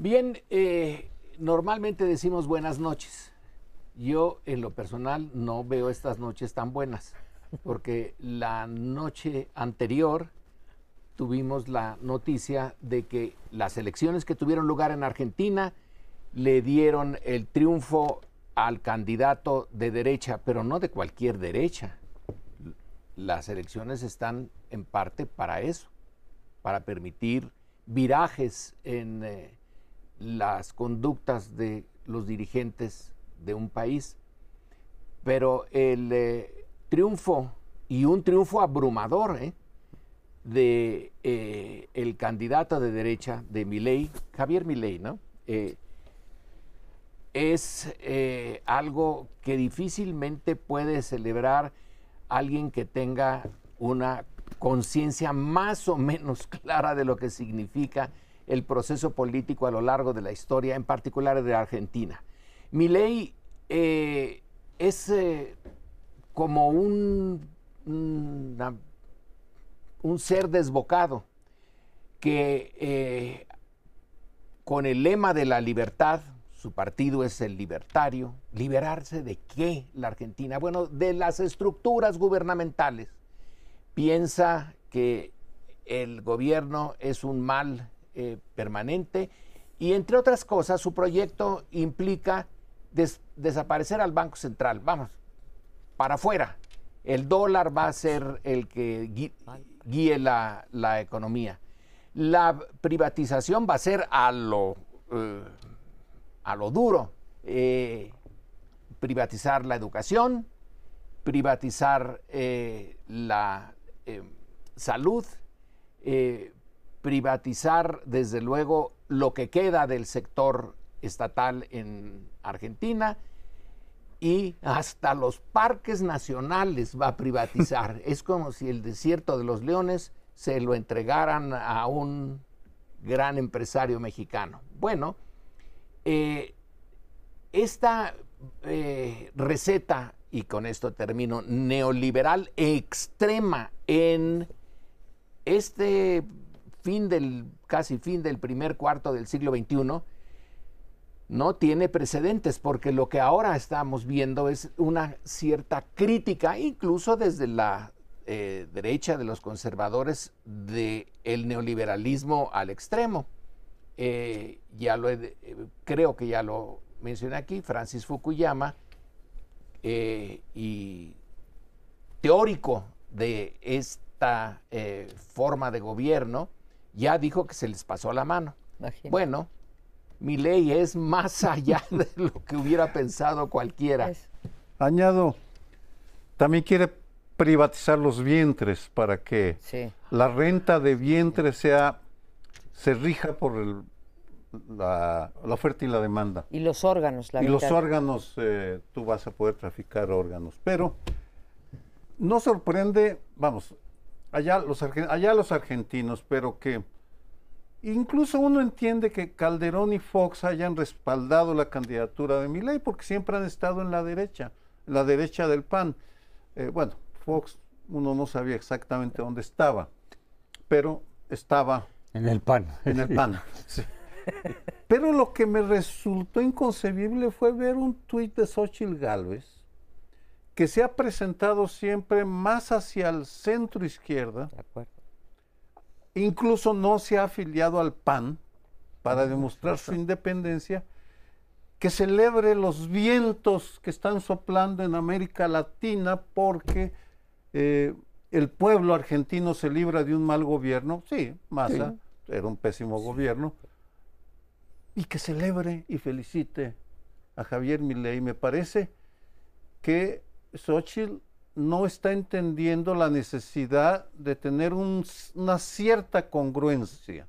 Bien, eh, normalmente decimos buenas noches. Yo en lo personal no veo estas noches tan buenas, porque la noche anterior tuvimos la noticia de que las elecciones que tuvieron lugar en Argentina le dieron el triunfo al candidato de derecha, pero no de cualquier derecha. Las elecciones están en parte para eso, para permitir virajes en eh, las conductas de los dirigentes de un país. Pero el eh, triunfo, y un triunfo abrumador, ¿eh? de eh, el candidato de derecha de Milei, Javier Milei, ¿no? Eh, es algo que difícilmente puede celebrar alguien que tenga una conciencia más o menos clara de lo que significa el proceso político a lo largo de la historia, en particular de Argentina. Milei es como un, un ser desbocado que eh, con el lema de la libertad, su partido es el libertario, liberarse de qué la Argentina? Bueno, de las estructuras gubernamentales. Piensa que el gobierno es un mal eh, permanente y entre otras cosas su proyecto implica desaparecer al Banco Central, vamos, para afuera. El dólar va a ser el que guíe la, economía. La privatización va a ser a lo, eh, a lo duro. Eh, privatizar la educación, privatizar eh, la salud, privatizar desde luego lo que queda del sector estatal en Argentina y hasta los parques nacionales va a privatizar. es como si el desierto de los leones se lo entregaran a un gran empresario mexicano. Bueno, eh, esta eh, receta, y con esto termino, neoliberal extrema en este fin del, casi fin del primer cuarto del siglo XXI, no tiene precedentes, porque lo que ahora estamos viendo es una cierta crítica, incluso desde la eh, derecha de los conservadores, del neoliberalismo al extremo. Eh, ya lo eh, creo que ya lo mencioné aquí, Francis Fukuyama, y teórico de esta forma de gobierno, ya dijo que se les pasó la mano. Bueno, mi ley es más allá de lo que hubiera pensado cualquiera. Añado, también quiere privatizar los vientres para que la renta de vientres sea se rija por el, la, oferta y la demanda. Y los órganos, la Y los órganos, eh, tú vas a poder traficar órganos. Pero no sorprende, vamos, allá los, allá los argentinos, pero que Incluso uno entiende que Calderón y Fox hayan respaldado la candidatura de Milei porque siempre han estado en la derecha, la derecha del PAN. Eh, bueno, Fox uno no sabía exactamente dónde estaba, pero estaba en el PAN. En el PAN. Pero lo que me resultó inconcebible fue ver un tuit de Xochitl Gálvez que se ha presentado siempre más hacia el centro izquierda. De acuerdo. incluso no se ha afiliado al PAN para demostrar su independencia, que celebre los vientos que están soplando en América Latina porque eh, el pueblo argentino se libra de un mal gobierno, sí, Massa era un pésimo gobierno, y que celebre y felicite a Javier Milei. Me parece que Xochitl no está entendiendo la necesidad de tener una cierta congruencia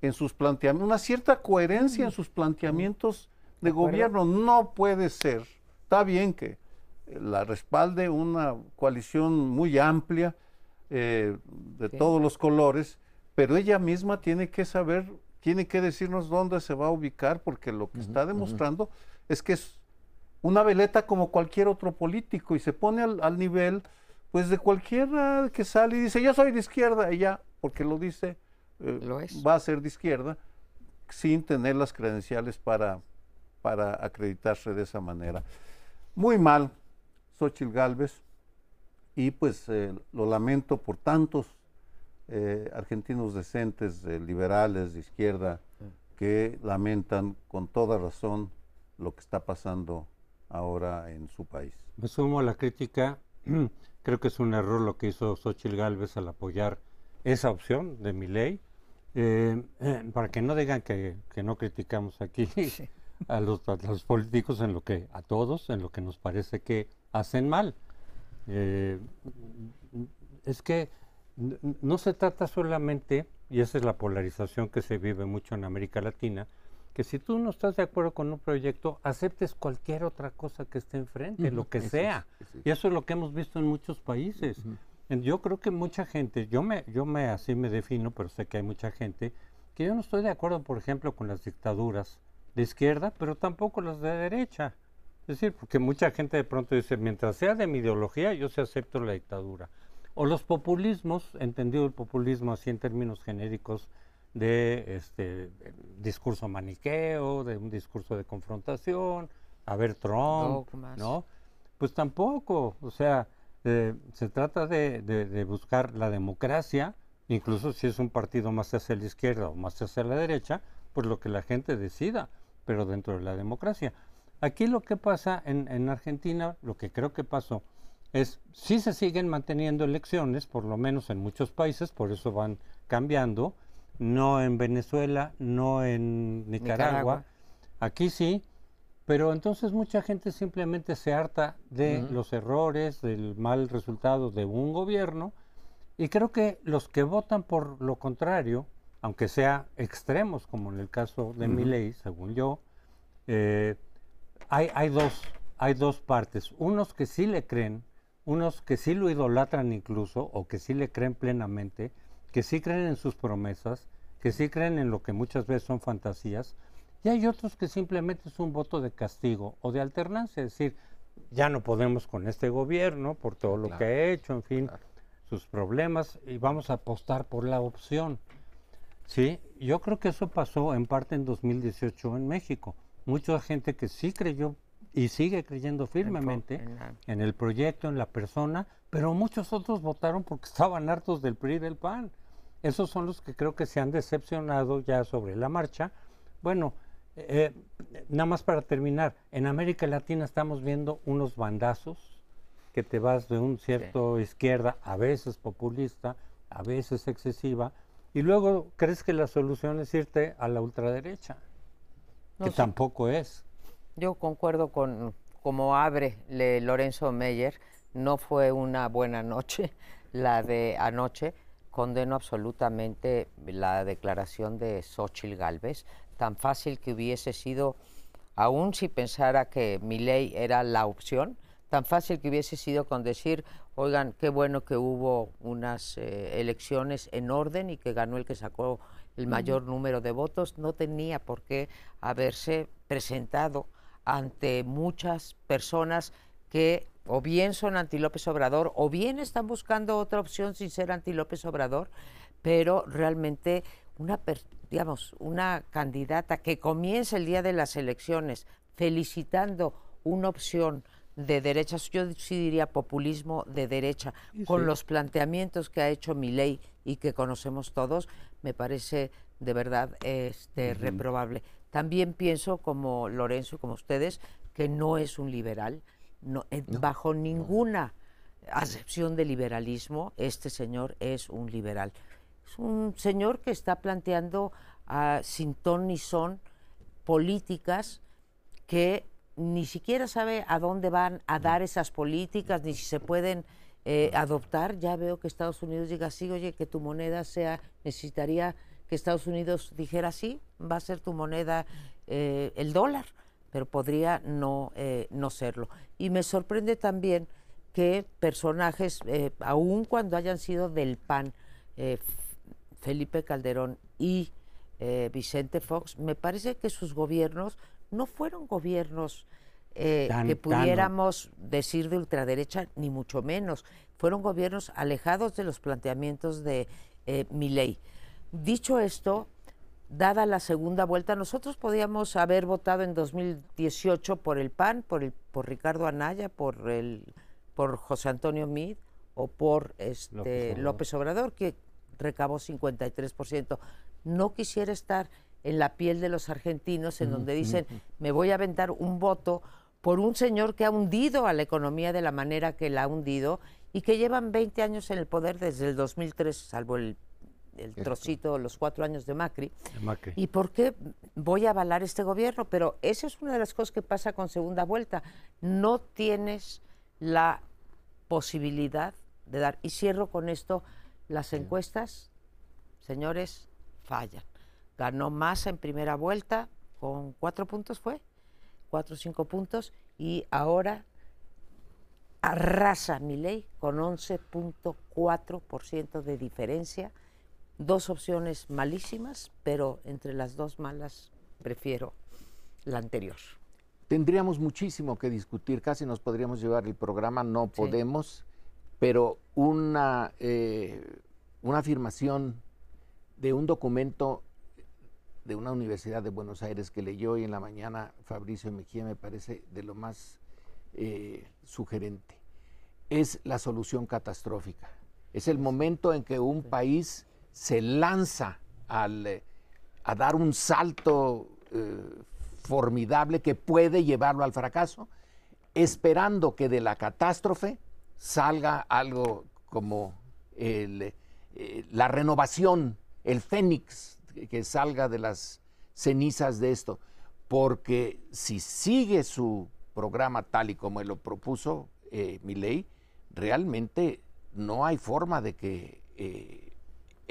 en sus planteamientos, una cierta coherencia en sus planteamientos de gobierno. No puede ser. Está bien que la respalde una coalición muy amplia eh, de todos los colores, pero ella misma tiene que saber, tiene que decirnos dónde se va a ubicar, porque lo que está demostrando es que es una veleta como cualquier otro político y se pone al, nivel pues de cualquiera que sale y dice yo soy de izquierda ya porque lo dice eh, va a ser de izquierda sin tener las credenciales para, para acreditarse de esa manera. Muy mal, Xochitl Galvez, y pues eh, lo lamento por tantos eh, argentinos decentes, liberales, de izquierda, que lamentan con toda razón lo que está pasando ahora en su país. Me sumo a la crítica. Creo que es un error lo que hizo Xochitl Galvez al apoyar esa opción de mi ley. Eh, para que no digan que, no criticamos aquí a, los, políticos en lo que, a todos, en lo que nos parece que hacen mal. Eh, es que no se trata solamente, y esa es la polarización que se vive mucho en América Latina, que si tú no estás de acuerdo con un proyecto, aceptes cualquier otra cosa que esté enfrente, lo que sea. Y eso es lo que hemos visto en muchos países. Yo creo que mucha gente, yo me, yo me así me defino, pero sé que hay mucha gente que yo no estoy de acuerdo, por ejemplo, con las dictaduras de izquierda, pero tampoco las de derecha. Es decir, porque mucha gente de pronto dice, mientras sea de mi ideología, yo se acepto la dictadura. O los populismos, entendido el populismo así en términos genéricos, de este discurso maniqueo, de un discurso de confrontación, a ver Trump, ¿no? Pues tampoco, o sea, eh, se trata de, buscar la democracia, incluso si es un partido más hacia la izquierda o más hacia la derecha, pues lo que la gente decida, pero dentro de la democracia. Aquí lo que pasa en, en Argentina, lo que creo que pasó, es si se siguen manteniendo elecciones, por lo menos en muchos países, por eso van cambiando, no en Venezuela, no en Nicaragua. Aquí sí, pero entonces mucha gente simplemente se harta de los errores, del mal resultado de un gobierno, y creo que los que votan por lo contrario, aunque sea extremos, como en el caso de mi ley, según yo, eh, hay, hay, dos, hay dos partes. Unos que sí le creen, unos que sí lo idolatran incluso, o que sí le creen plenamente, que sí creen en sus promesas, que sí creen en lo que muchas veces son fantasías, y hay otros que simplemente es un voto de castigo o de alternancia, es decir, ya no podemos con este gobierno por todo lo que ha hecho, en fin, sus problemas, y vamos a apostar por la opción. Sí, yo creo que eso pasó en parte en 2018 en México. Mucha gente que sí creyó y sigue creyendo firmemente en el proyecto, en la persona, pero muchos otros votaron porque estaban hartos del PRI y del PAN. Esos son los que creo que se han decepcionado ya sobre la marcha. Bueno, eh, nada más para terminar, en América Latina estamos viendo unos bandazos que te vas de un cierto izquierda, a veces populista, a veces excesiva, y luego crees que la solución es irte a la ultraderecha, que tampoco es. Yo concuerdo con como abre Lorenzo Meyer, no fue una buena noche la de anoche condeno absolutamente la declaración de Xochitl Galvez, tan fácil que hubiese sido, aún si pensara que mi ley era la opción, tan fácil que hubiese sido con decir, oigan, qué bueno que hubo unas eh, elecciones en orden y que ganó el que sacó el mayor número de votos, no tenía por qué haberse presentado ante muchas personas que o bien son anti López Obrador o bien están buscando otra opción sin ser anti López Obrador, pero realmente una, digamos, una candidata que comience el día de las elecciones felicitando una opción de derecha, yo sí diría populismo de derecha, con los planteamientos que ha hecho mi ley y que conocemos todos, me parece de verdad este, reprobable. También pienso, como Lorenzo, como ustedes, que no es un liberal, no, bajo ninguna acepción de liberalismo, este señor es un liberal. Es un señor que está planteando uh, sin ton ni son políticas que ni siquiera sabe a dónde van a dar esas políticas, ni si se pueden eh, adoptar. Ya veo que Estados Unidos diga sí, oye, que tu moneda sea, necesitaría que Estados Unidos dijera sí, va a ser tu moneda eh, el dólar pero podría no, eh, no serlo. Y me sorprende también que personajes, eh, aun cuando hayan sido del PAN, eh, Felipe Calderón y Vicente Fox, me parece que sus gobiernos no fueron gobiernos que pudiéramos decir de ultraderecha, ni mucho menos. Fueron gobiernos alejados de los planteamientos de mi ley. Dicho esto, dada la segunda vuelta, nosotros podíamos haber votado en 2018 por el PAN, por, el, por Ricardo Anaya, por, el, por José Antonio Mid o por este, López, Obrador. que recabó 53%. No quisiera estar en la piel de los argentinos en donde dicen, me voy a aventar un voto por un señor que ha hundido a la economía de la manera que la ha hundido y que llevan 20 años en el poder desde el 2003, salvo el el trocito, los cuatro años de Macri. ¿Y por qué voy a avalar este gobierno? Pero esa es una de las cosas que pasa con segunda vuelta. No tienes la posibilidad de dar. Y cierro con esto, las encuestas, señores, fallan. Ganó Massa en primera vuelta con cuatro puntos, ¿fue? Cuatro o cinco puntos. Y ahora arrasa mi ley con 11.4% de diferencia dos opciones malísimas, pero entre las dos malas prefiero la anterior. Tendríamos muchísimo que discutir, casi nos podríamos llevar el programa, no podemos, pero una, eh, una afirmación de un documento de una universidad de Buenos Aires que leyó hoy en la mañana Fabricio Mejía me parece de lo más eh, sugerente. Es la solución catastrófica. Es el momento en que un país se lanza eh, a dar un salto eh, formidable que puede llevarlo al fracaso, esperando que de la catástrofe salga algo como eh, la renovación, el fénix que salga de las cenizas de esto, porque si sigue su programa tal y como lo propuso, mi ley, realmente no hay forma de que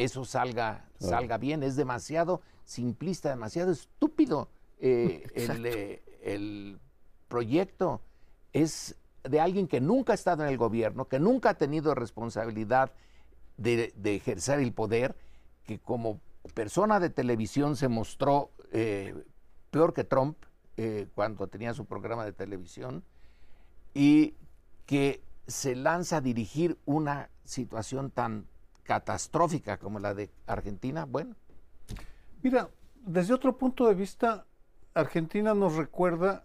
eso salga, salga bien. Es demasiado simplista, demasiado estúpido. Eh, eh, el, proyecto es de alguien que nunca ha estado en el gobierno, que nunca ha tenido responsabilidad de, ejercer el poder, que como persona de televisión se mostró eh, peor que Trump cuando tenía su programa de televisión, y que se lanza a dirigir una situación tan catastrófica como la de Argentina, bueno. Mira, desde otro punto de vista, Argentina nos recuerda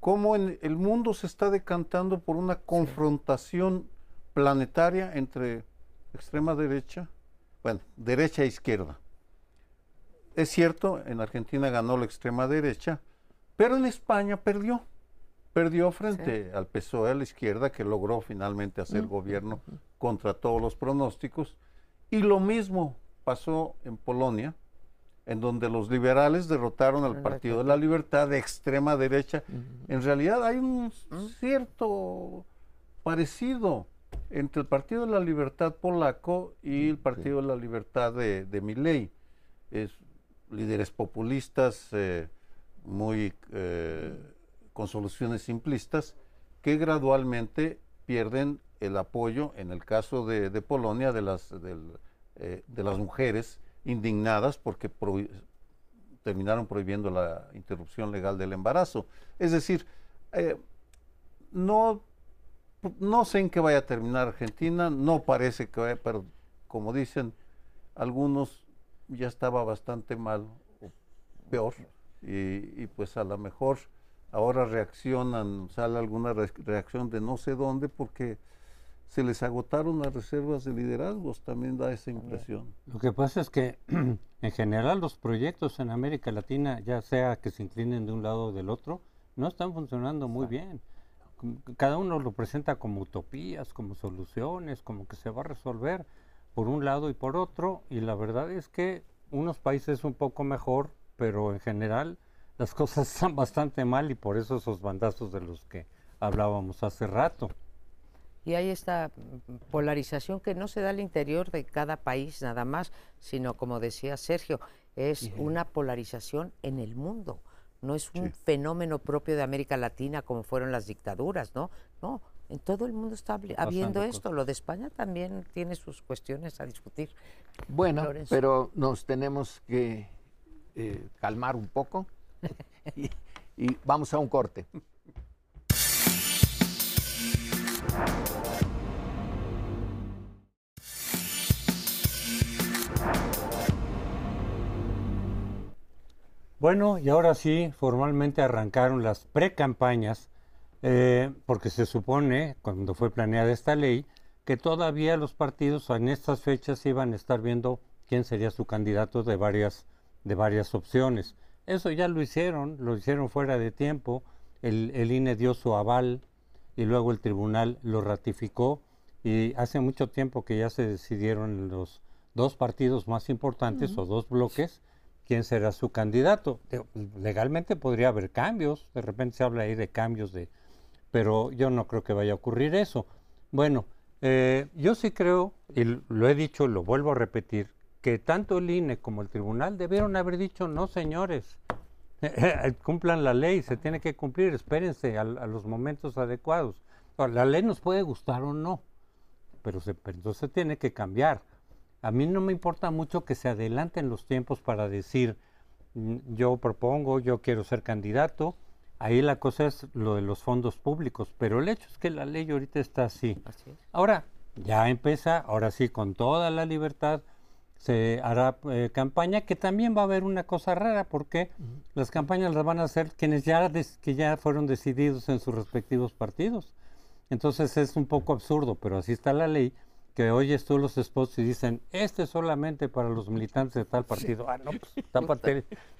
cómo en el mundo se está decantando por una confrontación planetaria entre extrema derecha, bueno, derecha e izquierda. Es cierto, en Argentina ganó la extrema derecha, pero en España perdió. Perdió frente al PSOE a la izquierda, que logró finalmente hacer gobierno contra todos los pronósticos. Y lo mismo pasó en Polonia, en donde los liberales derrotaron al Partido de la Libertad de extrema derecha. En realidad hay un cierto parecido entre el Partido de la Libertad polaco y el Partido de la Libertad de, de Milley. Es líderes populistas eh, muy eh, con soluciones simplistas que gradualmente pierden el apoyo, en el caso de, Polonia, de las, eh, de las mujeres indignadas porque terminaron prohibiendo la interrupción legal del embarazo. Es decir, eh, no, no sé en qué vaya a terminar Argentina, no parece que vaya, pero como dicen algunos, ya estaba bastante mal o peor, y, y pues a lo mejor ahora reaccionan, sale alguna reacción de no sé dónde, porque se les agotaron las reservas de liderazgos, también da esa impresión. Lo que pasa es que en general los proyectos en América Latina, ya sea que se inclinen de un lado o del otro, no están funcionando muy bien. Cada uno lo presenta como utopías, como soluciones, como que se va a resolver por un lado y por otro, y la verdad es que unos países un poco mejor, pero en general las cosas están bastante mal y por eso esos bandazos de los que hablábamos hace rato. Y hay esta polarización que no se da al interior de cada país nada más, sino como decía Sergio, es una polarización en el mundo. No es un fenómeno propio de América Latina como fueron las dictaduras, ¿no? No, en todo el mundo está habiendo esto. Lo de España también tiene sus cuestiones a discutir. Bueno, pero nos tenemos que eh, calmar un poco y vamos a un corte. Bueno, y ahora sí, formalmente arrancaron las pre-campañas, eh, porque se supone, cuando fue planeada esta ley, que todavía los partidos en estas fechas iban a estar viendo quién sería su candidato de varias, de varias opciones. Eso ya lo hicieron, lo hicieron fuera de tiempo, el, el INE dio su aval y luego el tribunal lo ratificó y hace mucho tiempo que ya se decidieron los dos partidos más importantes o dos bloques quién será su candidato. Legalmente podría haber cambios, de repente se habla ahí de cambios, de, pero yo no creo que vaya a ocurrir eso. Bueno, eh, yo sí creo, y lo he dicho, lo vuelvo a repetir, que tanto el INE como el tribunal debieron haber dicho, no señores, cumplan la ley, se tiene que cumplir, espérense a, los momentos adecuados. la ley nos puede gustar o no, pero, se, entonces tiene que cambiar. A mí no me importa mucho que se adelanten los tiempos para decir, mm, yo propongo, yo quiero ser candidato. Ahí la cosa es lo de los fondos públicos, pero el hecho es que la ley ahorita está así. Ahora, ya empieza, ahora sí, con toda la libertad, se hará eh, campaña, que también va a haber una cosa rara, porque las campañas las van a hacer quienes ya, que ya fueron decididos en sus respectivos partidos. Entonces es un poco absurdo, pero así está la ley que oyes tú los spots y dicen, este es solamente para los militantes de tal partido. Ah, no, pues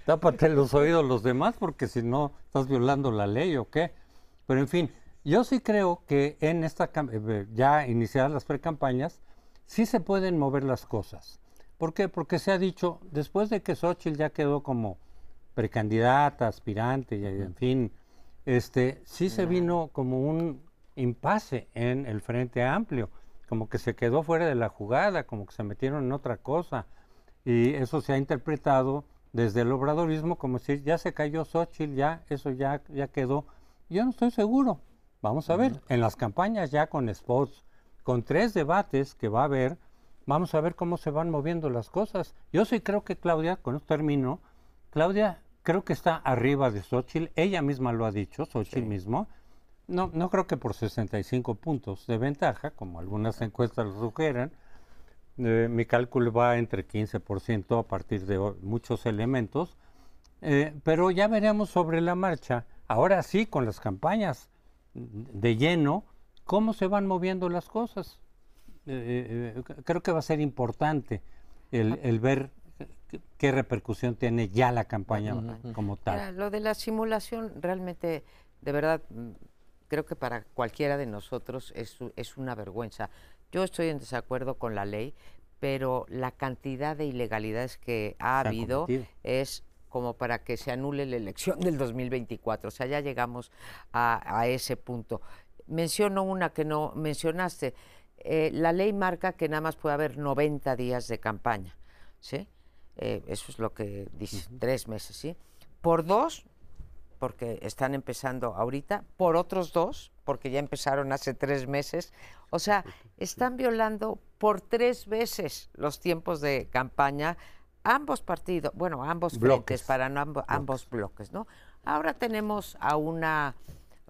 tápate, los oídos los demás porque si no estás violando la ley o qué. Pero en fin, yo sí creo que en esta eh, ya iniciadas las precampañas, sí se pueden mover las cosas. ¿Por qué? Porque se ha dicho, después de que Xochitl ya quedó como precandidata, aspirante, y, en fin, este, sí se vino como un impasse en el Frente Amplio como que se quedó fuera de la jugada, como que se metieron en otra cosa. Y eso se ha interpretado desde el obradorismo como si ya se cayó Xochitl, ya eso ya, ya quedó. Yo no estoy seguro. Vamos a ver, en las campañas ya con spots, con tres debates que va a haber, vamos a ver cómo se van moviendo las cosas. Yo sí creo que Claudia, con esto termino, Claudia creo que está arriba de Xochitl, ella misma lo ha dicho, Xochitl mismo, no, no creo que por 65 puntos de ventaja, como algunas encuestas lo sugieren. Eh, mi cálculo va entre 15% a partir de muchos elementos, eh, pero ya veremos sobre la marcha, ahora sí, con las campañas de lleno, cómo se van moviendo las cosas. Eh, creo que va a ser importante el, el ver qué repercusión tiene ya la campaña como tal. lo de la simulación realmente, de verdad, creo que para cualquiera de nosotros es, es una vergüenza. Yo estoy en desacuerdo con la ley, pero la cantidad de ilegalidades que ha habido es como para que se anule la elección del 2024. O sea, ya llegamos a, ese punto. Menciono una que no mencionaste. Eh, la ley marca que nada más puede haber 90 días de campaña, ¿sí? Eh, eso es lo que dice, tres meses, ¿sí? Por dos porque están empezando ahorita, por otros dos, porque ya empezaron hace tres meses. O sea, están violando por tres veces los tiempos de campaña ambos partidos, bueno, ambos bloques. para ambos, bloques, ¿no? Ahora tenemos a una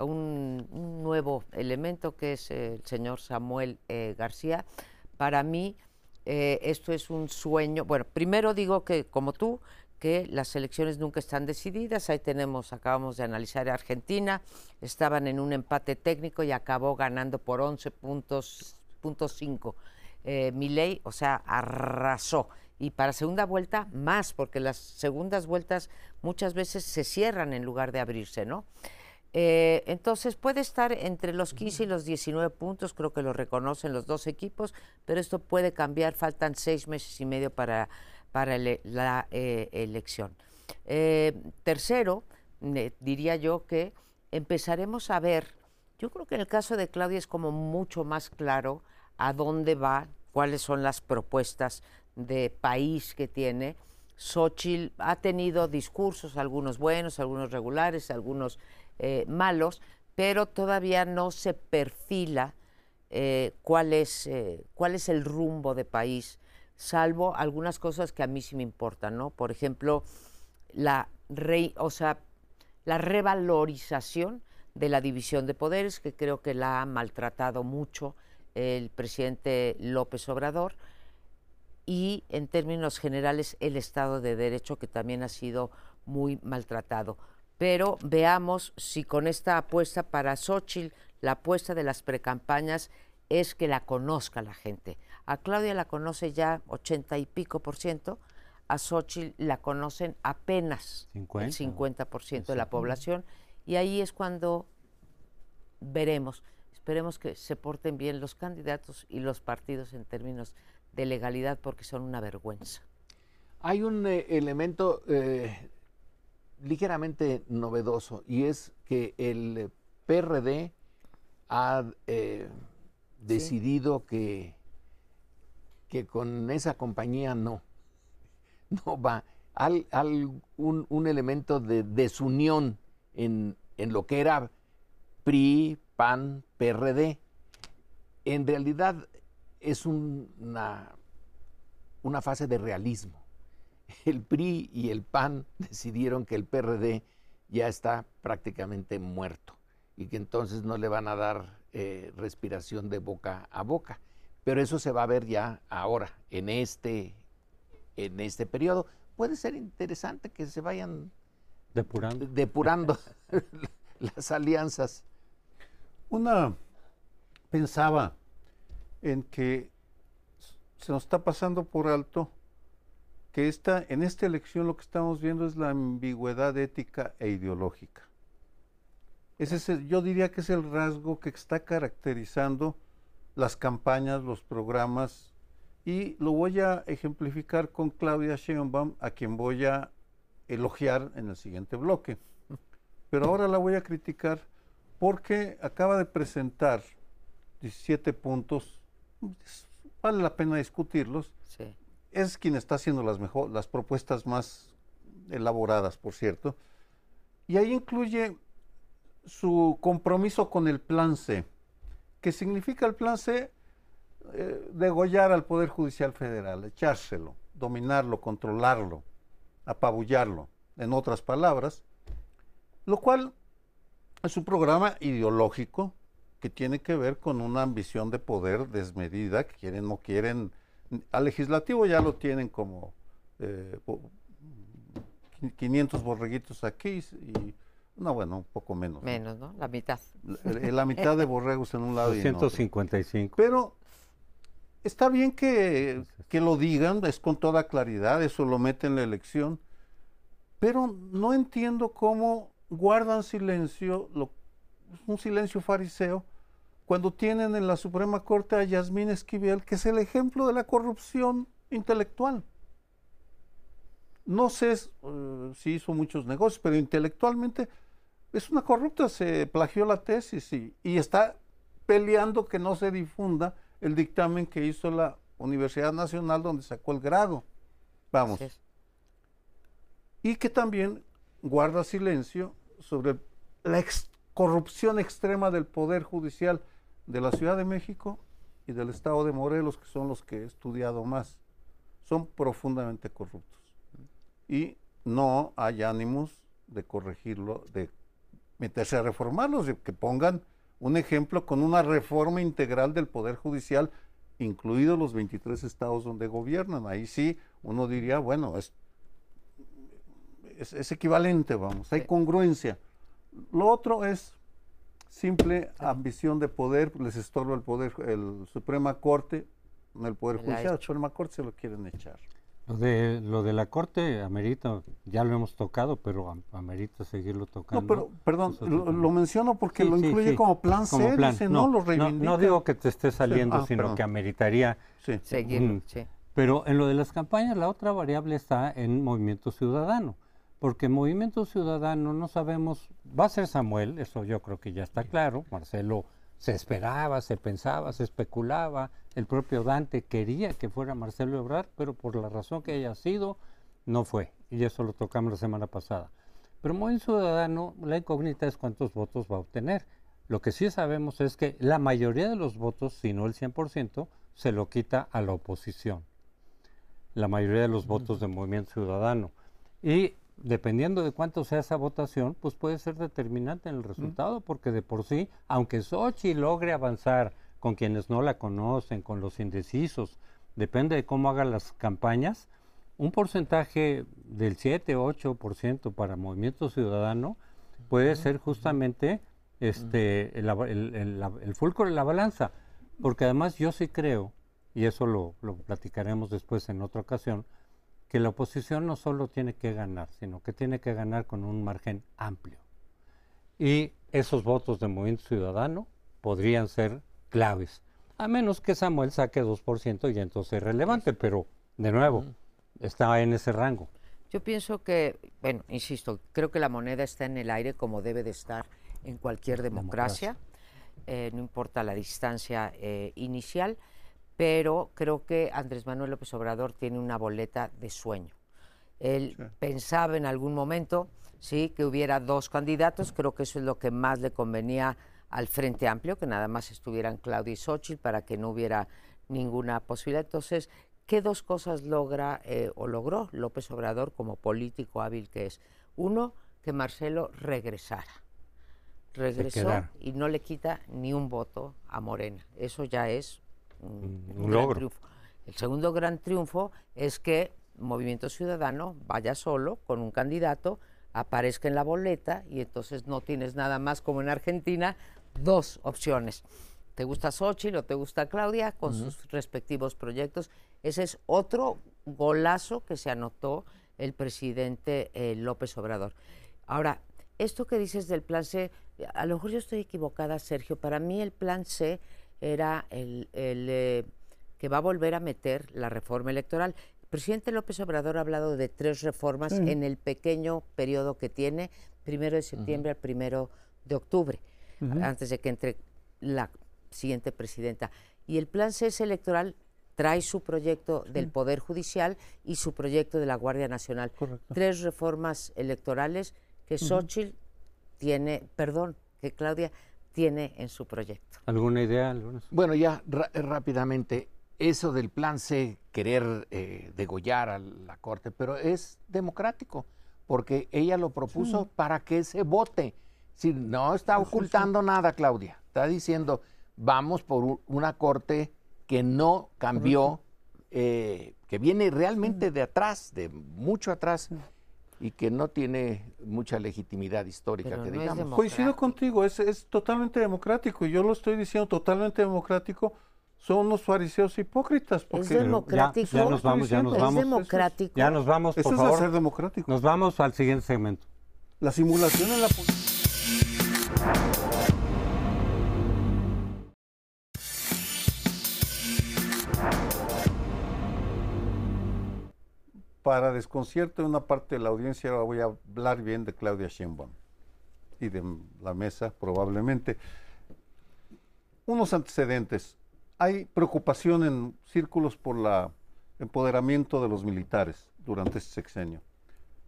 un, nuevo elemento que es el señor Samuel eh, García. Para mí eh, esto es un sueño. Bueno, primero digo que como tú que las elecciones nunca están decididas. Ahí tenemos, acabamos de analizar a Argentina, estaban en un empate técnico y acabó ganando por 11 puntos, punto 5. Eh, o sea, arrasó. Y para segunda vuelta, más, porque las segundas vueltas muchas veces se cierran en lugar de abrirse, ¿no? Eh, entonces puede estar entre los 15 y los 19 puntos, creo que lo reconocen los dos equipos, pero esto puede cambiar, faltan seis meses y medio para para la eh, elección. Eh, tercero, diría yo que empezaremos a ver, yo creo que en el caso de Claudia es como mucho más claro a dónde va, cuáles son las propuestas de país que tiene. Xochitl ha tenido discursos, algunos buenos, algunos regulares, algunos eh, malos, pero todavía no se perfila cuál, es, cuál es el rumbo de país salvo algunas cosas que a mí sí me importan, ¿no? Por ejemplo, la, o sea, la revalorización de la división de poderes, que creo que la ha maltratado mucho el presidente López Obrador, y en términos generales el Estado de Derecho que también ha sido muy maltratado. Pero veamos si con esta apuesta para Xochitl, la apuesta de las precampañas es que la conozca la gente. A Claudia la conoce ya ochenta y pico por ciento, a Xochitl la conocen apenas el 50 por ciento de la población y ahí es cuando veremos. Esperemos que se porten bien los candidatos y los partidos en términos de legalidad porque son una vergüenza. Hay un eh, elemento eh, ligeramente novedoso y es que el PRD ha eh, decidido que, que con esa compañía no, no va. Al, un, un, elemento de desunión en, en lo que era PRI, PAN, PRD. En realidad es una, una fase de realismo. El PRI y el PAN decidieron que el PRD ya está prácticamente muerto y que entonces no le van a dar eh, respiración de boca a boca. Pero eso se va a ver ya ahora, en este, en este periodo. Puede ser interesante que se vayan depurando, depurando las alianzas. Una pensaba en que se nos está pasando por alto que esta, en esta elección lo que estamos viendo es la ambigüedad ética e ideológica. Ese es yo diría que es el rasgo que está caracterizando las campañas, los programas, y lo voy a ejemplificar con Claudia Sheinbaum, a quien voy a elogiar en el siguiente bloque. Pero ahora la voy a criticar porque acaba de presentar 17 puntos, vale la pena discutirlos. Es quien está haciendo las, mejor, las propuestas más elaboradas, por cierto. Y ahí incluye su compromiso con el plan C. ¿Qué significa el plan C? Eh, degollar al Poder Judicial Federal, echárselo, dominarlo, controlarlo, apabullarlo, en otras palabras, lo cual es un programa ideológico que tiene que ver con una ambición de poder desmedida, que quieren, no quieren, al legislativo ya lo tienen como 500 eh, borreguitos aquí y no, bueno, un poco menos. Menos, ¿no? La mitad. La, mitad de borregos en un lado y en otro. Pero está bien que, que, lo digan, es con toda claridad, eso lo mete en la elección, pero no entiendo cómo guardan silencio, lo, un silencio fariseo, cuando tienen en la Suprema Corte a Yasmín Esquivel, que es el ejemplo de la corrupción intelectual. No sé eh, si hizo muchos negocios, pero intelectualmente es una corrupta, se plagió la tesis y, está peleando que no se difunda el dictamen que hizo la Universidad Nacional donde sacó el grado. Vamos. Y que también guarda silencio sobre la corrupción extrema del Poder Judicial de la Ciudad de México y del Estado de Morelos, que son los que he estudiado más. Son profundamente corruptos. Y no hay ánimos de corregirlo, de meterse a reformarlos, que pongan un ejemplo con una reforma integral del Poder Judicial, incluidos los 23 estados donde gobiernan. Ahí sí uno diría, bueno, es, es, equivalente, vamos, hay congruencia. Lo otro es simple ambición de poder, les estorba el poder, el Suprema Corte, el Poder Judicial, el Suprema Corte se lo quieren echar. Lo de, lo de la Corte amerita, ya lo hemos tocado, pero amerita seguirlo tocando. No, pero, perdón, lo, menciono porque lo incluye como plan C, no, lo reivindica. No, digo que te esté saliendo, ah, sino que ameritaría seguirlo. Pero en lo de las campañas, la otra variable está en Movimiento Ciudadano, porque Movimiento Ciudadano no sabemos, va a ser Samuel, eso yo creo que ya está claro, Marcelo se esperaba, se pensaba, se especulaba, el propio Dante quería que fuera Marcelo Ebrard, pero por la razón que haya sido, no fue. Y eso lo tocamos la semana pasada. Pero muy ciudadano, la incógnita es cuántos votos va a obtener. Lo que sí sabemos es que la mayoría de los votos, si no el 100%, se lo quita a la oposición. La mayoría de los votos del Movimiento Ciudadano. Y dependiendo de cuánto sea esa votación, pues puede ser determinante en el resultado, porque de por sí, aunque Sochi logre avanzar con quienes no la conocen, con los indecisos, depende de cómo haga las campañas, un porcentaje del 7, 8% para Movimiento Ciudadano puede ser justamente este, el, el, el, fulcro de la balanza, porque además yo sí creo, y eso lo, lo platicaremos después en otra ocasión, que la oposición no solo tiene que ganar, sino que tiene que ganar con un margen amplio. Y esos votos de Movimiento Ciudadano podrían ser claves, a menos que Samuel saque 2% y entonces es relevante, pero de nuevo, está en ese rango. Yo pienso que, bueno, insisto, creo que la moneda está en el aire como debe de estar en cualquier democracia, eh, no importa la distancia eh, inicial pero creo que Andrés Manuel López Obrador tiene una boleta de sueño. Él pensaba en algún momento, sí, que hubiera dos candidatos, creo que eso es lo que más le convenía al Frente Amplio, que nada más estuvieran Claudia y Xochitl para que no hubiera ninguna posibilidad. Entonces, ¿qué dos cosas logra eh, o logró López Obrador como político hábil que es? Uno, que Marcelo regresara. Regresó y no le quita ni un voto a Morena. Eso ya es un, logro. El segundo gran triunfo es que Movimiento Ciudadano vaya solo con un candidato, aparezca en la boleta y entonces no tienes nada más como en Argentina, dos opciones. ¿Te gusta Xochitl o te gusta Claudia con sus respectivos proyectos? Ese es otro golazo que se anotó el presidente eh, López Obrador. Ahora, esto que dices del plan C, a lo mejor yo estoy equivocada, Sergio. Para mí el plan C era el, eh, que va a volver a meter la reforma electoral. El presidente López Obrador ha hablado de tres reformas en el pequeño periodo que tiene, primero de septiembre al primero de octubre, antes de que entre la siguiente presidenta. Y el plan CES electoral trae su proyecto del Poder Judicial y su proyecto de la Guardia Nacional. Tres reformas electorales que Xochitl tiene, perdón, que Claudia tiene en su proyecto. ¿Alguna idea? Bueno, ya rápidamente, eso del plan C, querer eh, degollar a la Corte, pero es democrático, porque ella lo propuso para que se vote. Si no está ocultando nada, Claudia, está diciendo, vamos por una Corte que no cambió, eh, que viene realmente de atrás, de mucho atrás y que no tiene mucha legitimidad histórica, que digamos. Coincido contigo, es, es totalmente democrático, y yo lo estoy diciendo totalmente democrático, son unos fariseos hipócritas. Porque es democrático. Ya, nos vamos, ya nos es vamos. democrático. Ya nos vamos, por Eso favor. es ser democrático. Nos vamos al siguiente segmento. La simulación en la para desconcierto de una parte de la audiencia, ahora voy a hablar bien de Claudia Sheinbaum y de la mesa probablemente. Unos antecedentes. Hay preocupación en círculos por el empoderamiento de los militares durante este sexenio.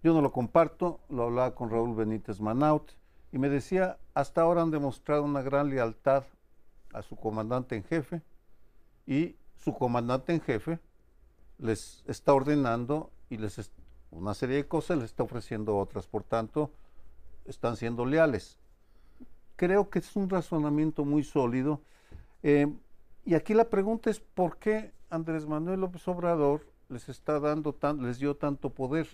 Yo no lo comparto, lo hablaba con Raúl Benítez Manaut y me decía, hasta ahora han demostrado una gran lealtad a su comandante en jefe y su comandante en jefe les está ordenando y les una serie de cosas les está ofreciendo otras, por tanto, están siendo leales. Creo que es un razonamiento muy sólido. Eh, y aquí la pregunta es por qué Andrés Manuel López Obrador les está dando tan, les dio tanto poder.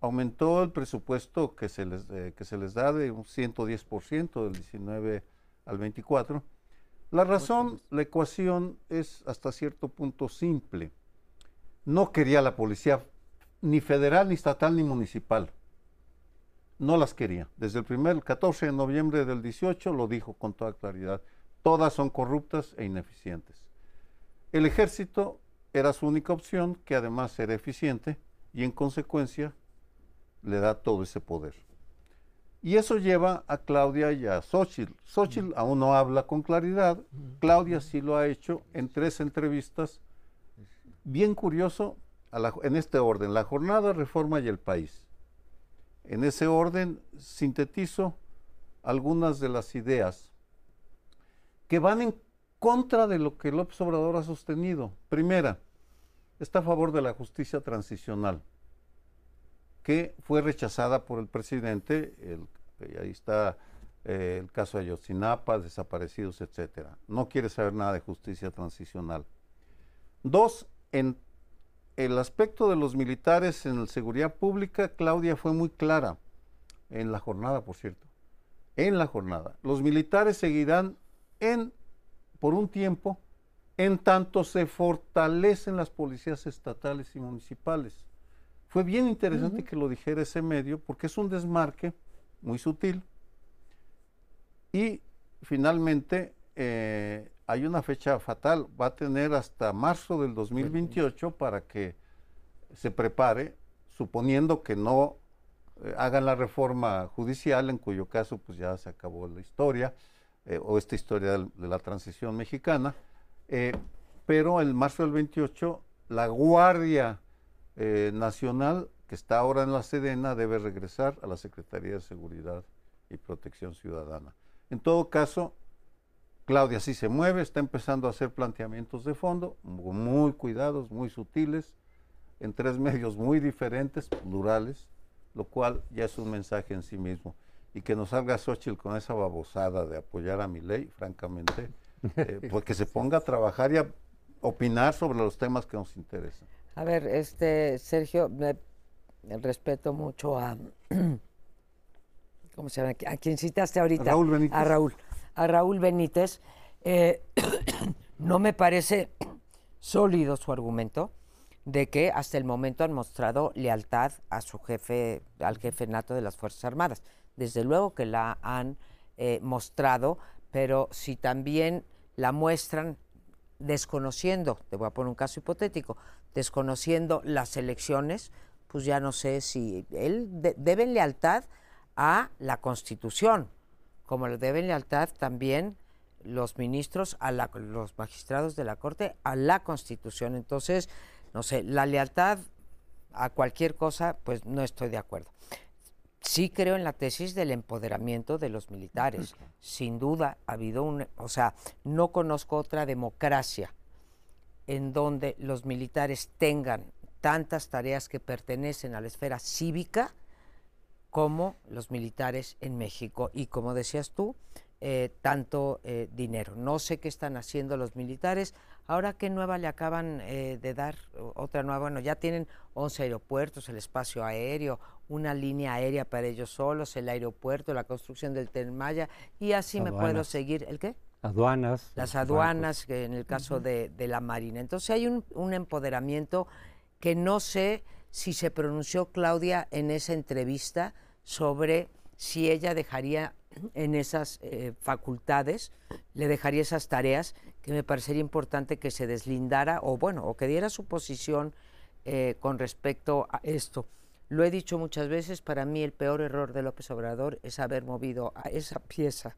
Aumentó el presupuesto que se les, eh, que se les da de un 110% del 19 al 24. La razón, la ecuación es hasta cierto punto simple. No quería la policía ni federal, ni estatal, ni municipal. No las quería. Desde el primer 14 de noviembre del 18 lo dijo con toda claridad. Todas son corruptas e ineficientes. El ejército era su única opción, que además era eficiente y en consecuencia le da todo ese poder. Y eso lleva a Claudia y a Xochitl. Xochitl aún no habla con claridad, Claudia sí lo ha hecho en tres entrevistas. Bien curioso, en este orden, la jornada, reforma y el país. En ese orden sintetizo algunas de las ideas que van en contra de lo que López Obrador ha sostenido. Primera, está a favor de la justicia transicional, que fue rechazada por el presidente, ahí está eh, el caso de Ayotzinapa, desaparecidos, etcétera. No quiere saber nada de justicia transicional. Dos, en el aspecto de los militares en la seguridad pública, Claudia fue muy clara en la jornada, por cierto. En la jornada. Los militares seguirán en, por un tiempo, en tanto se fortalecen las policías estatales y municipales. Fue bien interesante que lo dijera ese medio porque es un desmarque muy sutil. Y finalmente eh, hay una fecha fatal. Va a tener hasta marzo del 2028 para que se prepare, suponiendo que no eh, hagan la reforma judicial, en cuyo caso pues ya se acabó la historia, eh, o esta historia de la transición mexicana. pero en marzo del 28 la Guardia Nacional, que está ahora en la Sedena, debe regresar a la Secretaría de Seguridad y Protección Ciudadana. En todo caso, Claudia sí se mueve, está empezando a hacer planteamientos de fondo, muy cuidados, muy sutiles, en tres medios muy diferentes, plurales, lo cual ya es un mensaje en sí mismo. Y que nos salga Xochitl con esa babosada de apoyar a mi ley, francamente, eh, pues que se ponga a trabajar y a opinar sobre los temas que nos interesan. A ver, este Sergio, respeto mucho a ¿cómo se llama? A quien citaste ahorita. Raúl Benítez. A Raúl a Raúl Benítez, eh, no me parece sólido su argumento de que hasta el momento han mostrado lealtad a su jefe, al jefe nato de las Fuerzas Armadas. Desde luego que la han eh, mostrado, pero si también la muestran desconociendo, te voy a poner un caso hipotético, desconociendo las elecciones, pues ya no sé si él deben lealtad a la Constitución, como le deben lealtad también los ministros, a los magistrados de la Corte, a la Constitución. Entonces, no sé, la lealtad a cualquier cosa, pues no estoy de acuerdo. Sí creo en la tesis del empoderamiento de los militares. Sin duda ha habido un, o sea, no conozco otra democracia en donde los militares tengan tantas tareas que pertenecen a la esfera cívica como los militares en México. Y como decías tú, eh, tanto eh, dinero. No sé qué están haciendo los militares. Ahora, ¿qué nueva le acaban eh, de dar? Otra nueva, bueno, ya tienen 11 aeropuertos, el espacio aéreo, una línea aérea para ellos solos, el aeropuerto, la construcción del Maya y así me puedo seguir. ¿El qué? Aduanas. Las aduanas, que en el caso de, la Marina. Entonces hay un, un empoderamiento que no sé si se pronunció Claudia en esa entrevista, sobre si ella dejaría en esas eh, facultades, le dejaría esas tareas, que me parecería importante que se deslindara o bueno, o que diera su posición eh, con respecto a esto. Lo he dicho muchas veces, para mí el peor error de López Obrador es haber movido a esa pieza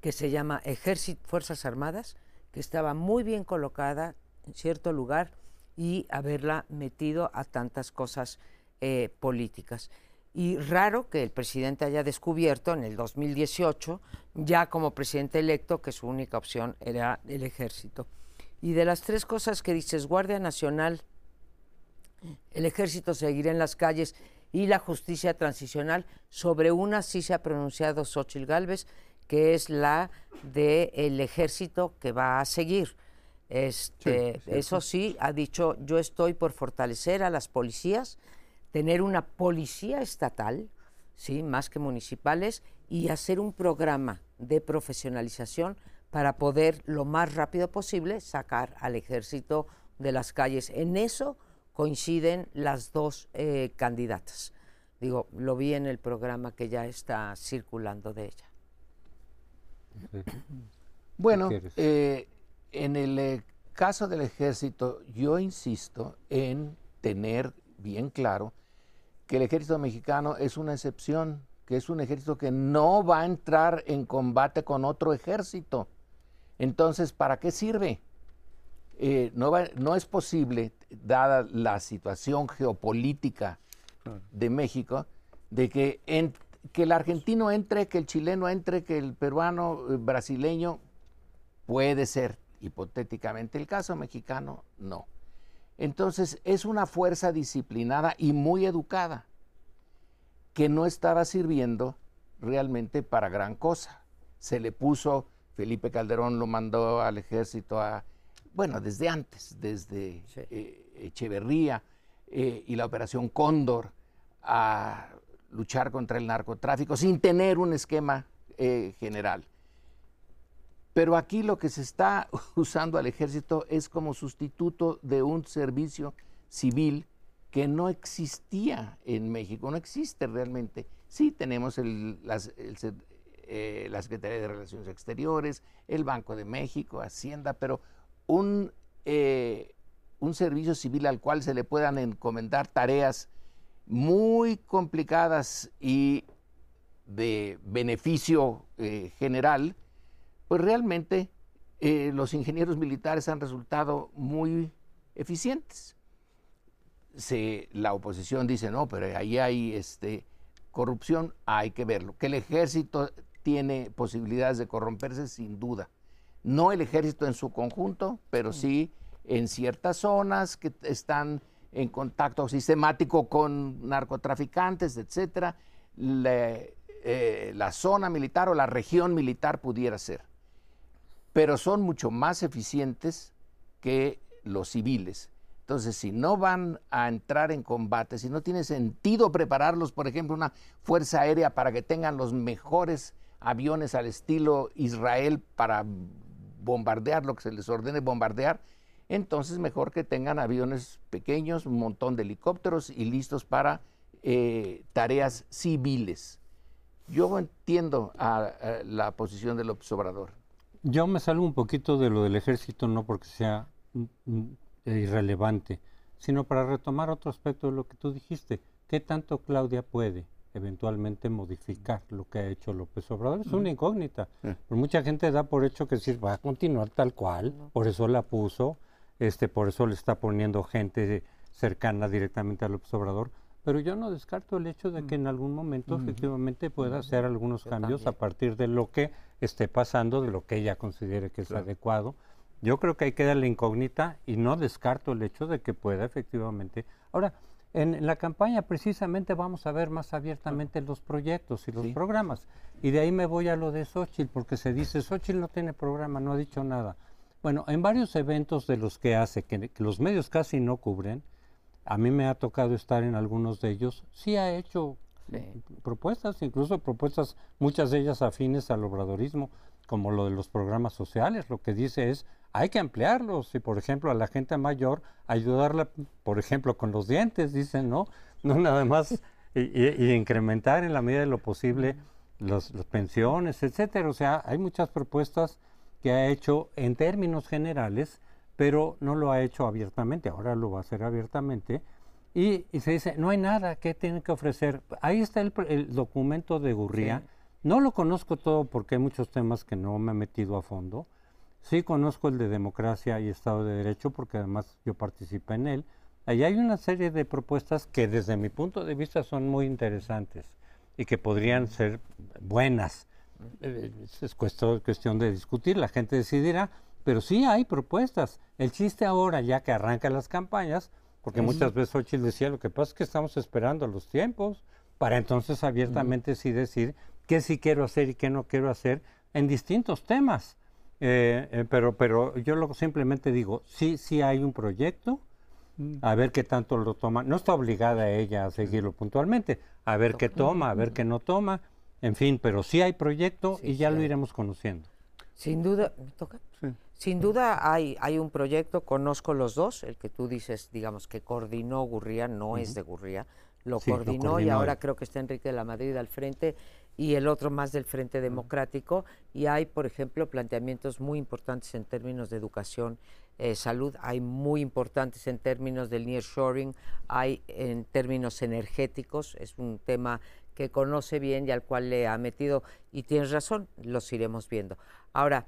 que se llama Ejército Fuerzas Armadas, que estaba muy bien colocada en cierto lugar, y haberla metido a tantas cosas eh, políticas y raro que el presidente haya descubierto en el 2018, ya como presidente electo, que su única opción era el ejército. Y de las tres cosas que dices, Guardia Nacional, el ejército seguirá en las calles y la justicia transicional, sobre una sí se ha pronunciado Xochitl Gálvez, que es la del ejército que va a seguir. Este, eso sí, ha dicho, yo estoy por fortalecer a las policías, tener una policía estatal, ¿sí? más que municipales, y hacer un programa de profesionalización para poder lo más rápido posible sacar al ejército de las calles. En eso coinciden las dos eh, candidatas. Digo, lo vi en el programa que ya está circulando de ella. Bueno, eh, en el eh, caso del ejército, yo insisto en tener bien claro que el ejército mexicano es una excepción, que es un ejército que no va a entrar en combate con otro ejército. Entonces, ¿para qué sirve? Eh, no, no, es posible, dada la situación geopolítica de México, de que, que el argentino entre, que el chileno entre, que el peruano, eh, brasileño, puede ser hipotéticamente el caso mexicano, no. Entonces es una fuerza disciplinada y muy educada que no estaba sirviendo realmente para gran cosa. Se le puso, Felipe Calderón lo mandó al ejército a bueno, desde antes, desde eh, Echeverría eh, y la operación Cóndor, a luchar contra el narcotráfico sin tener un esquema eh, general. Pero aquí lo que se está usando al ejército es como sustituto de un servicio civil que no existía en México, no existe realmente. Sí tenemos eh, la Secretaría de Relaciones Exteriores, el Banco de México, Hacienda, pero un, eh, un servicio civil al cual se le puedan encomendar tareas muy complicadas y de beneficio eh, general, pues realmente los ingenieros militares han resultado muy eficientes. Se, la oposición dice, no, pero ahí hay este, corrupción, hay que verlo. Que el ejército tiene posibilidades de corromperse sin duda. No el ejército en su conjunto, pero sí en ciertas zonas que están en contacto sistemático con narcotraficantes, etcétera, eh, la zona militar o la región militar pudiera ser. Pero son mucho más eficientes que los civiles. Entonces, si no van a entrar en combate, si no tiene sentido prepararlos, por ejemplo, una fuerza aérea para que tengan los mejores aviones al estilo Israel para bombardear lo que se les ordene bombardear, entonces mejor que tengan aviones pequeños, un montón de helicópteros y listos para eh, tareas civiles. Yo entiendo la posición del observador. Yo me salgo un poquito de lo del ejército, no porque sea irrelevante, sino para retomar otro aspecto de lo que tú dijiste. ¿Qué tanto Claudia puede? eventualmente modificar lo que ha hecho López Obrador. Es una incógnita. mucha gente da por hecho que sí va a continuar tal cual, por eso la puso, este, por eso le está poniendo gente cercana directamente a López Obrador. Pero yo no descarto el hecho de que en algún momento efectivamente pueda hacer algunos cambios a partir de lo que esté pasando, de lo que ella considere que es adecuado. Yo creo que hay que darle incógnita y no descarto el hecho de que pueda efectivamente. Ahora, en la campaña precisamente vamos a ver más abiertamente los proyectos y los programas. Y de ahí me voy a lo de Xochitl, porque se dice, Xochitl no tiene programa, no ha dicho nada. Bueno, en varios eventos de los que hace, que, los medios casi no cubren, a mí me ha tocado estar en algunos de ellos, sí ha hecho propuestas, incluso propuestas, muchas de ellas afines al obradorismo, como lo de los programas sociales. Lo que dice es, hay que ampliarlos y, por ejemplo, a la gente mayor ayudarla, por ejemplo, con los dientes, dicen, ¿no? No nada más, y, incrementar en la medida de lo posible las pensiones, etcétera. O sea, hay muchas propuestas que ha hecho en términos generales, pero no lo ha hecho abiertamente. Ahora lo va a hacer abiertamente. Y, se dice, no hay nada que tienen que ofrecer. Ahí está el, documento de Gurría. No lo conozco todo porque hay muchos temas que no me he metido a fondo Sí conozco el de democracia y Estado de Derecho porque además yo participé en él. Ahí hay una serie de propuestas que desde mi punto de vista son muy interesantes y que podrían ser buenas. Eh, es cuestión, de discutir, la gente decidirá, pero sí hay propuestas. El chiste ahora, ya que arrancan las campañas, porque muchas veces Ochil decía, lo que pasa es que estamos esperando los tiempos para entonces abiertamente sí decir qué sí quiero hacer y qué no quiero hacer en distintos temas. Eh, eh, pero, pero yo lo, simplemente digo, sí, sí hay un proyecto, mm. a ver qué tanto lo toma. No está obligada ella a seguirlo puntualmente, a ver qué toma, a ver qué no toma, en fin, pero sí hay proyecto y ya lo iremos conociendo. Sin duda, ¿me toca? Sin duda hay, hay un proyecto, conozco los dos, el que tú dices, digamos, que coordinó Gurría, no es de Gurría, lo, coordinó y ahora creo que está Enrique de la Madrid al frente y el otro más del Frente Democrático. Y hay, por ejemplo, planteamientos muy importantes en términos de educación, eh, salud, hay muy importantes en términos del nearshoring, hay en términos energéticos, es un tema que conoce bien y al cual le ha metido, y tienes razón, los iremos viendo. Ahora,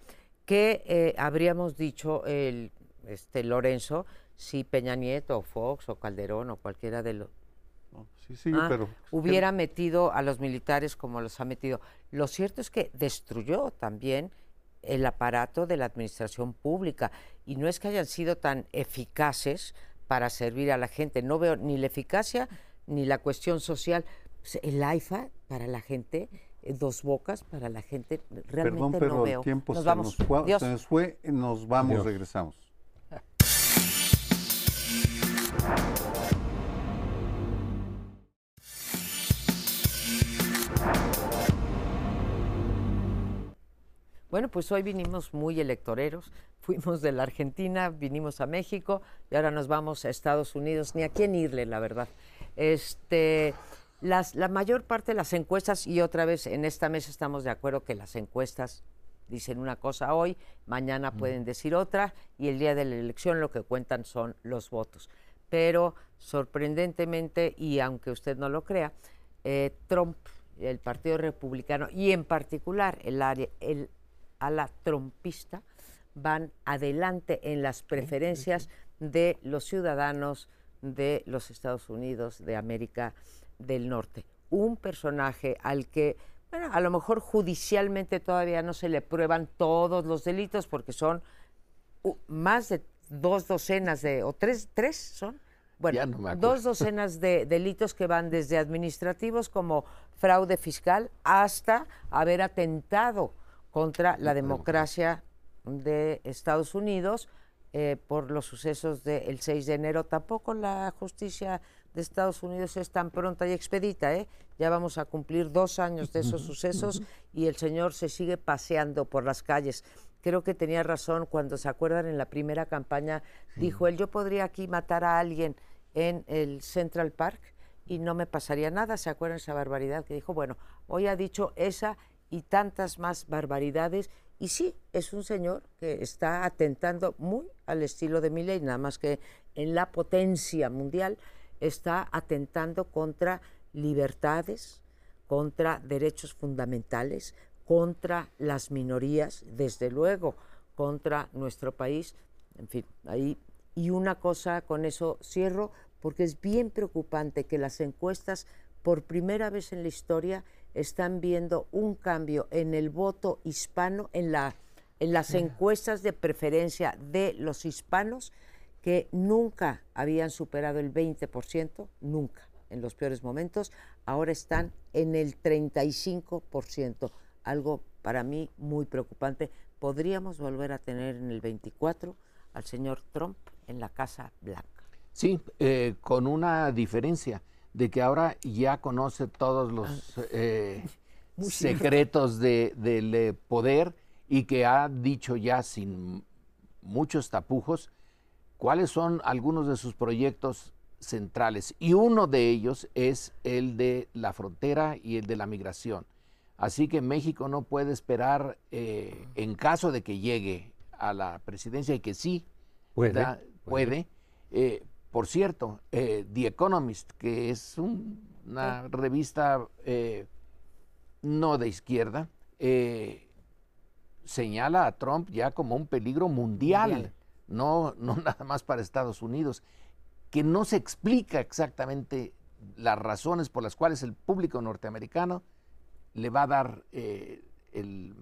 ¿qué eh, habríamos dicho el, este, Lorenzo si Peña Nieto o Fox o Calderón o cualquiera de los Ah, hubiera metido a los militares como los ha metido. Lo cierto es que destruyó también el aparato de la administración pública y no es que hayan sido tan eficaces para servir a la gente. No veo ni la eficacia ni la cuestión social. Pues, el AIFA para la gente, dos bocas para la gente, realmente Perdón, pero no el tiempo nos se, vamos. Nos fue, nos vamos, regresamos. Bueno, pues hoy vinimos muy electoreros. Fuimos de la Argentina, vinimos a México y ahora nos vamos a Estados Unidos. Ni a quién irle, la verdad. Este, las, la mayor parte de las encuestas, y otra vez en esta mesa estamos de acuerdo que las encuestas dicen una cosa hoy, mañana pueden decir otra, y el día de la elección lo que cuentan son los votos. Pero sorprendentemente, y aunque usted no lo crea, eh, Trump, el Partido Republicano, y en particular el, área, el ala trompista, van adelante en las preferencias de los ciudadanos de los Estados Unidos de América del Norte. Un personaje al que, bueno, a lo mejor judicialmente todavía no se le prueban todos los delitos porque son más de dos docenas de, o tres, tres son, bueno, dos docenas de delitos que van desde administrativos como fraude fiscal hasta haber atentado contra la democracia de Estados Unidos eh, por los sucesos del 6 de enero. Tampoco la justicia de Estados Unidos es tan pronta y expedita. ¿eh? Ya vamos a cumplir dos años de esos sucesos y el señor se sigue paseando por las calles. Creo que tenía razón cuando se acuerdan en la primera campaña, dijo él, yo podría aquí matar a alguien en el Central Park y no me pasaría nada. ¿Se acuerdan esa barbaridad que dijo? Bueno, hoy ha dicho esa y tantas más barbaridades. Y sí, es un señor que está atentando muy al estilo de Milley, nada más que en la potencia mundial está atentando contra libertades, contra derechos fundamentales, contra las minorías, desde luego, contra nuestro país. En fin, ahí. Y una cosa, con eso cierro, porque es bien preocupante que las encuestas, por primera vez en la historia, están viendo un cambio en el voto hispano, en, la, en las encuestas de preferencia de los hispanos, que nunca habían superado el 20%, nunca, en los peores momentos, ahora están en el 35%, algo para mí muy preocupante. Podríamos volver a tener en el 24 al señor Trump en la Casa Blanca. Sí, eh, con una diferencia de que ahora ya conoce todos los ah. eh, secretos del eh, poder y que ha dicho ya sin muchos tapujos cuáles son algunos de sus proyectos centrales. Y uno de ellos es el de la frontera y el de la migración. Así que México no puede esperar, eh, en caso de que llegue a la presidencia y que sí puede, puede, por cierto, eh, The Economist, que es una revista eh, no de izquierda, eh, señala a Trump ya como un peligro mundial, No, no nada más para Estados Unidos, que no se explica exactamente las razones por las cuales el público norteamericano le va a dar el,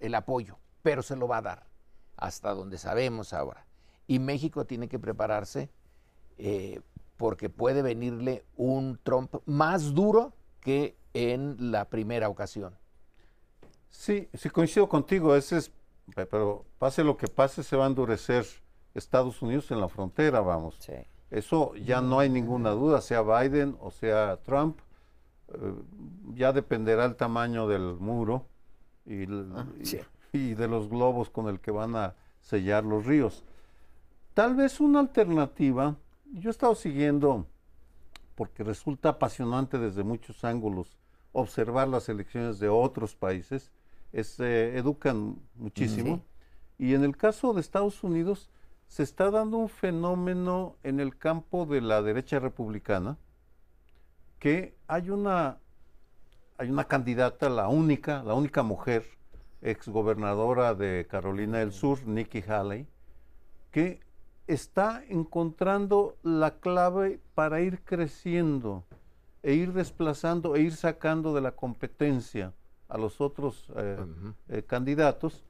el apoyo, pero se lo va a dar, hasta donde sabemos ahora. Y México tiene que prepararse eh, porque puede venirle un Trump más duro que en la primera ocasión. Sí, sí coincido contigo, ese es, pero pase lo que pase, se va a endurecer Estados Unidos en la frontera, vamos. Eso ya no hay ninguna duda, sea Biden o sea Trump, eh, ya dependerá el tamaño del muro y, ah, y de los globos con el que van a sellar los ríos. Tal vez una alternativa yo he estado siguiendo, porque resulta apasionante desde muchos ángulos, observar las elecciones de otros países, se educan muchísimo. Y en el caso de Estados Unidos, se está dando un fenómeno en el campo de la derecha republicana, que hay una, hay una candidata, la única, la única mujer, exgobernadora de Carolina del Sur, Nikki Haley, que está encontrando la clave para ir creciendo e ir desplazando e ir sacando de la competencia a los otros eh, eh, candidatos.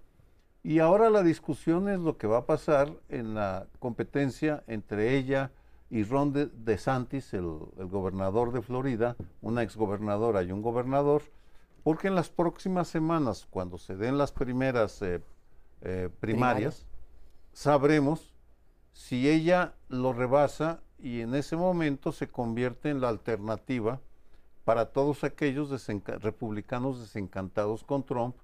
Y ahora la discusión es lo que va a pasar en la competencia entre ella y Ron DeSantis, el, el gobernador de Florida, una exgobernadora y un gobernador, porque en las próximas semanas, cuando se den las primeras eh, primarias, sabremos si ella lo rebasa y en ese momento se convierte en la alternativa para todos aquellos republicanos desencantados con Trump,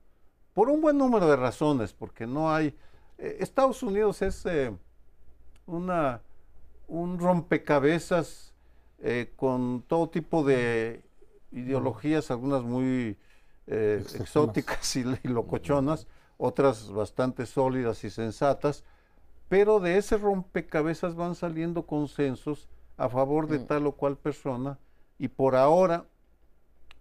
por un buen número de razones, porque no hay... Eh, Estados Unidos es eh, una, un rompecabezas eh, con todo tipo de ideologías, algunas muy exóticas y, locochonas, otras bastante sólidas y sensatas, pero de ese rompecabezas van saliendo consensos a favor de mm. tal o cual persona y por ahora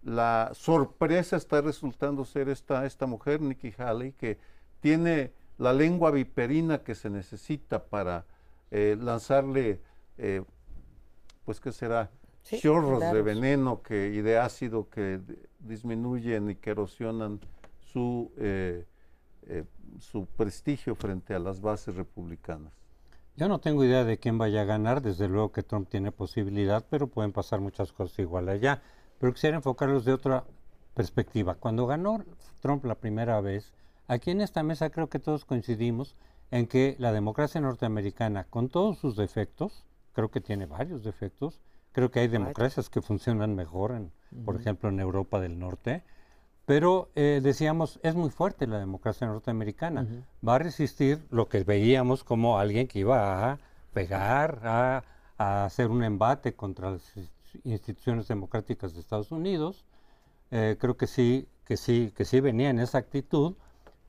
la sorpresa está resultando ser esta, esta mujer, Nikki Haley, que tiene la lengua viperina que se necesita para eh, lanzarle, eh, pues qué será, chorros de veneno que, y de ácido que disminuyen y que erosionan su, eh, su prestigio frente a las bases republicanas. Yo no tengo idea de quién vaya a ganar, desde luego que Trump tiene posibilidad, pero pueden pasar muchas cosas igual allá. Pero quisiera enfocarlos de otra perspectiva. Cuando ganó Trump la primera vez, aquí en esta mesa creo que todos coincidimos en que la democracia norteamericana, con todos sus defectos, creo que tiene varios defectos, creo que hay democracias que funcionan mejor, en, por ejemplo, en Europa del Norte, pero eh, decíamos, es muy fuerte la democracia norteamericana. Va a resistir lo que veíamos como alguien que iba a pegar, a, hacer un embate contra las instituciones democráticas de Estados Unidos. Eh, creo que sí, que sí, que sí venía en esa actitud,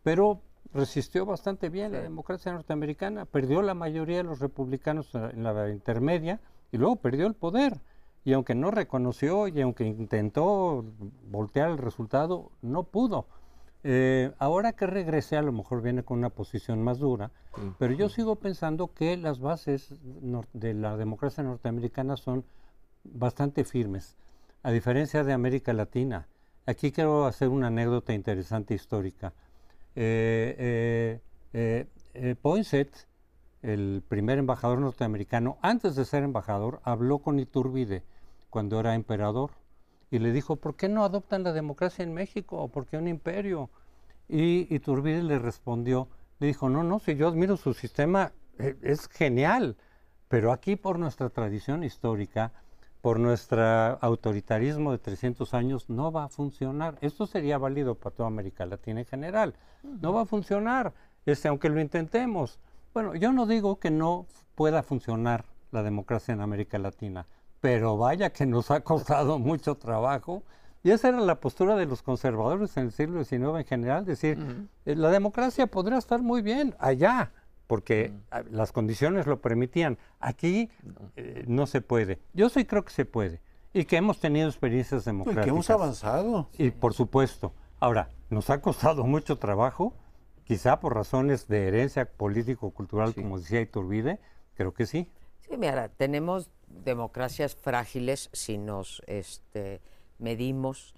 pero resistió bastante bien la democracia norteamericana, perdió la mayoría de los republicanos en la intermedia y luego perdió el poder. Y aunque no reconoció y aunque intentó voltear el resultado, no pudo. Eh, ahora que regrese a lo mejor viene con una posición más dura, pero yo sigo pensando que las bases de la democracia norteamericana son bastante firmes, a diferencia de América Latina. Aquí quiero hacer una anécdota interesante histórica. Eh, eh, eh Poinsett, el primer embajador norteamericano, antes de ser embajador, habló con Iturbide cuando era emperador y le dijo, ¿por qué no adoptan la democracia en México? ¿Por qué un imperio? Y Iturbide le respondió, le dijo, no, no, si yo admiro su sistema, e, es genial, pero aquí por nuestra tradición histórica, por nuestro autoritarismo de 300 años, no va a funcionar. Esto sería válido para toda América Latina en general. No va a funcionar, este, aunque lo intentemos. Bueno, yo no digo que no pueda funcionar la democracia en América Latina, pero vaya que nos ha costado mucho trabajo. Y esa era la postura de los conservadores en el siglo XIX en general, decir, eh, la democracia podría estar muy bien allá, porque las condiciones lo permitían. Aquí eh, no se puede. Yo sí creo que se puede. Y que hemos tenido experiencias democráticas. Y que hemos avanzado. Y por supuesto. Ahora, nos ha costado mucho trabajo, quizá por razones de herencia político-cultural, como decía Iturbide, creo que sí. Sí, mira, tenemos democracias frágiles si nos este, medimos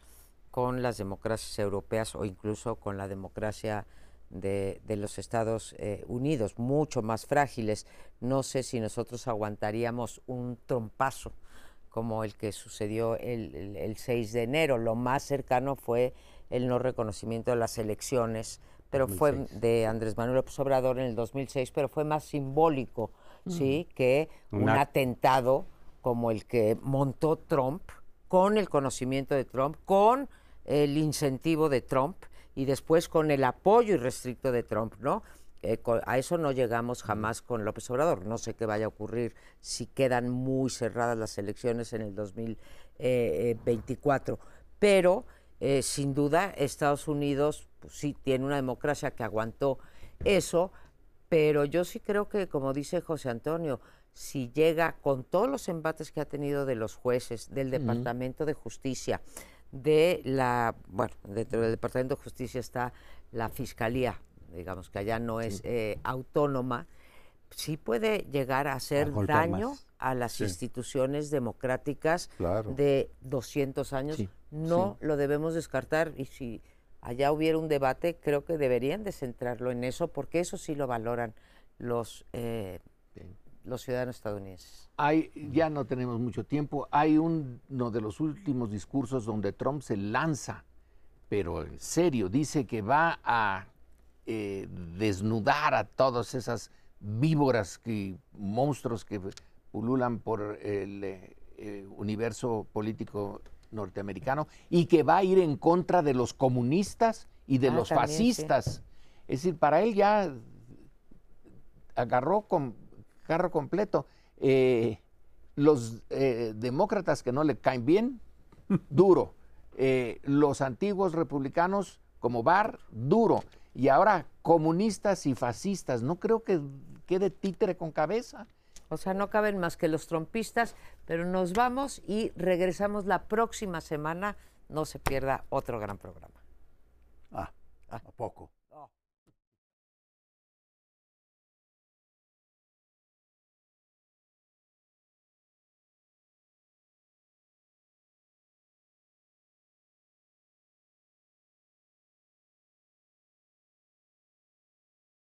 con las democracias europeas o incluso con la democracia de, los Estados eh, Unidos, mucho más frágiles. No sé si nosotros aguantaríamos un trompazo como el que sucedió el, 6 de enero. Lo más cercano fue el no reconocimiento de las elecciones, pero fue de Andrés Manuel López Obrador en el 2006, pero fue más simbólico ¿sí? que un atentado como el que montó Trump, con el conocimiento de Trump, con el incentivo de Trump y después con el apoyo irrestricto de Trump, ¿no? Eh, a eso no llegamos jamás con López Obrador. No sé qué vaya a ocurrir si quedan muy cerradas las elecciones en el 2024. Pero, eh, sin duda, Estados Unidos pues, sí tiene una democracia que aguantó eso, pero yo sí creo que, como dice José Antonio, si llega con todos los embates que ha tenido de los jueces, del Departamento de Justicia, de la, bueno, dentro del Departamento de Justicia está la Fiscalía, digamos que allá no es eh, autónoma, sí puede llegar a hacer daño a las instituciones democráticas de 200 años. no lo debemos descartar y si allá hubiera un debate, creo que deberían de centrarlo en eso, porque eso sí lo valoran los, eh, los ciudadanos estadounidenses. Hay, ya no tenemos mucho tiempo, hay uno de los últimos discursos donde Trump se lanza, pero en serio, dice que va a eh, desnudar a todas esas víboras, que, monstruos que pululan por el eh, eh, universo político norteamericano y que va a ir en contra de los comunistas y de Ah, los también, sí. fascistas. Es decir, para él ya agarró con carro completo. Eh, los eh, demócratas que no le caen bien, duro. Eh, los antiguos republicanos como Barr, duro. Y ahora comunistas y fascistas. No creo que quede títere con cabeza. O sea, no caben más que los trompistas, pero nos vamos y regresamos la próxima semana. No se pierda otro gran programa. Ah, ¿a poco?